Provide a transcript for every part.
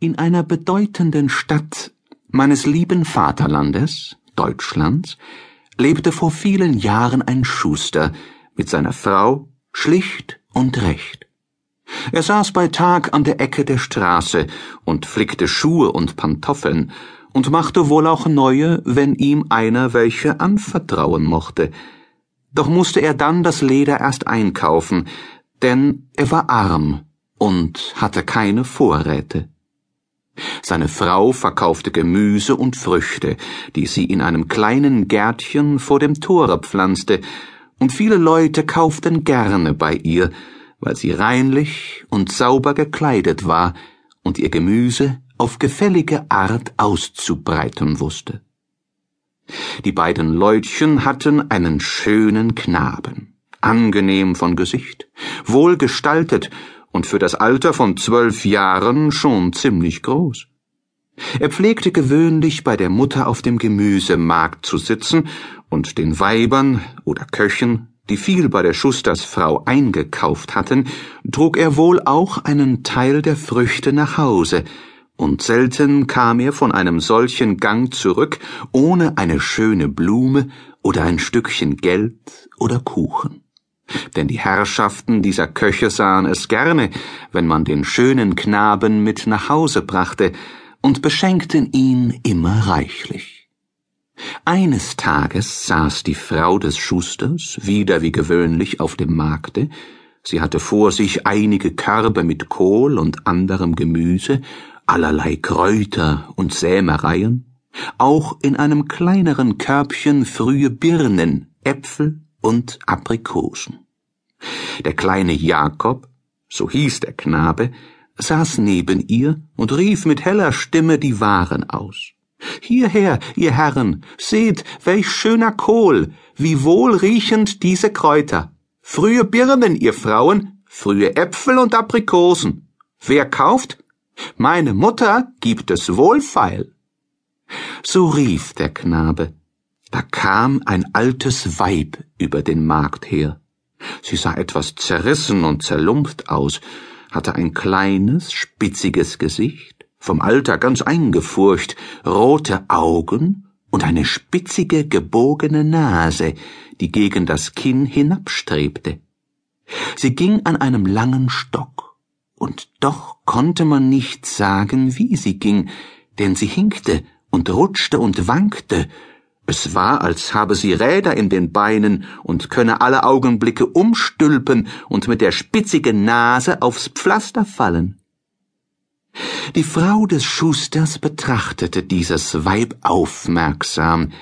In einer bedeutenden Stadt meines lieben Vaterlandes, Deutschlands, lebte vor vielen Jahren ein Schuster mit seiner Frau schlicht und recht. Er saß bei Tag an der Ecke der Straße und flickte Schuhe und Pantoffeln und machte wohl auch neue, wenn ihm einer welche anvertrauen mochte. Doch musste er dann das Leder erst einkaufen, denn er war arm und hatte keine Vorräte. Seine Frau verkaufte Gemüse und Früchte, die sie in einem kleinen Gärtchen vor dem Tore pflanzte, und viele Leute kauften gerne bei ihr, weil sie reinlich und sauber gekleidet war und ihr Gemüse auf gefällige Art auszubreiten wusste. Die beiden Leutchen hatten einen schönen Knaben, angenehm von Gesicht, wohlgestaltet und für das Alter von zwölf Jahren schon ziemlich groß. Er pflegte gewöhnlich bei der Mutter auf dem Gemüsemarkt zu sitzen und den Weibern oder Köchen, die viel bei der Schustersfrau eingekauft hatten, trug er wohl auch einen Teil der Früchte nach Hause, und selten kam er von einem solchen Gang zurück, ohne eine schöne Blume oder ein Stückchen Geld oder Kuchen denn die Herrschaften dieser Köche sahen es gerne, wenn man den schönen Knaben mit nach Hause brachte, und beschenkten ihn immer reichlich. Eines Tages saß die Frau des Schusters wieder wie gewöhnlich auf dem Markte, sie hatte vor sich einige Körbe mit Kohl und anderem Gemüse, allerlei Kräuter und Sämereien, auch in einem kleineren Körbchen frühe Birnen, Äpfel und Aprikosen. Der kleine Jakob, so hieß der Knabe, saß neben ihr und rief mit heller Stimme die Waren aus. Hierher, ihr Herren, seht, welch schöner Kohl, wie wohlriechend diese Kräuter. Frühe Birnen, ihr Frauen, frühe Äpfel und Aprikosen. Wer kauft? Meine Mutter gibt es wohlfeil. So rief der Knabe. Da kam ein altes Weib über den Markt her. Sie sah etwas zerrissen und zerlumpft aus, hatte ein kleines, spitziges Gesicht, vom Alter ganz eingefurcht, rote Augen und eine spitzige, gebogene Nase, die gegen das Kinn hinabstrebte. Sie ging an einem langen Stock, und doch konnte man nicht sagen, wie sie ging, denn sie hinkte und rutschte und wankte, es war, als habe sie Räder in den Beinen und könne alle Augenblicke umstülpen und mit der spitzigen Nase aufs Pflaster fallen. Die Frau des Schusters betrachtete dieses Weib aufmerksam.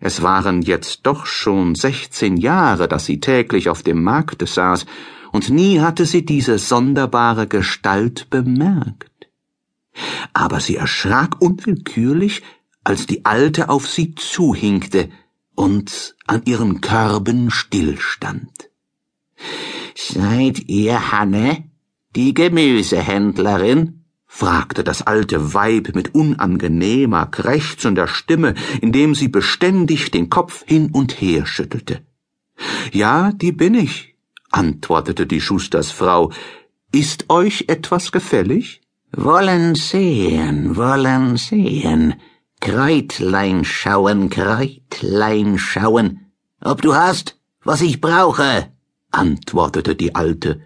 Es waren jetzt doch schon sechzehn Jahre, dass sie täglich auf dem Markte saß, und nie hatte sie diese sonderbare Gestalt bemerkt. Aber sie erschrak unwillkürlich, als die Alte auf sie zuhinkte und an ihren Körben stillstand. Seid ihr Hanne, die Gemüsehändlerin? fragte das alte Weib mit unangenehmer, krächzender Stimme, indem sie beständig den Kopf hin und her schüttelte. Ja, die bin ich, antwortete die Schustersfrau. Ist euch etwas gefällig? Wollen sehen, wollen sehen, Kräutlein schauen, Kräutlein schauen. Ob du hast, was ich brauche, antwortete die Alte,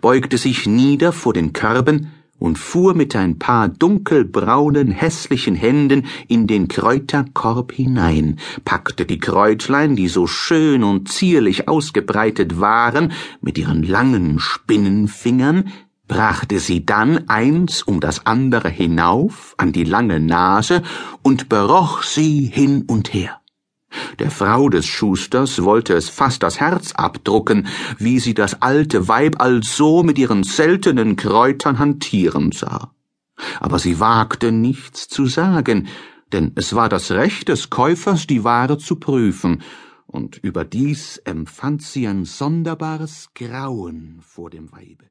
beugte sich nieder vor den Körben und fuhr mit ein paar dunkelbraunen, hässlichen Händen in den Kräuterkorb hinein, packte die Kräutlein, die so schön und zierlich ausgebreitet waren, mit ihren langen Spinnenfingern, brachte sie dann eins um das andere hinauf an die lange Nase und beroch sie hin und her. Der Frau des Schusters wollte es fast das Herz abdrucken, wie sie das alte Weib also mit ihren seltenen Kräutern hantieren sah. Aber sie wagte nichts zu sagen, denn es war das Recht des Käufers, die Ware zu prüfen, und überdies empfand sie ein sonderbares Grauen vor dem Weibe.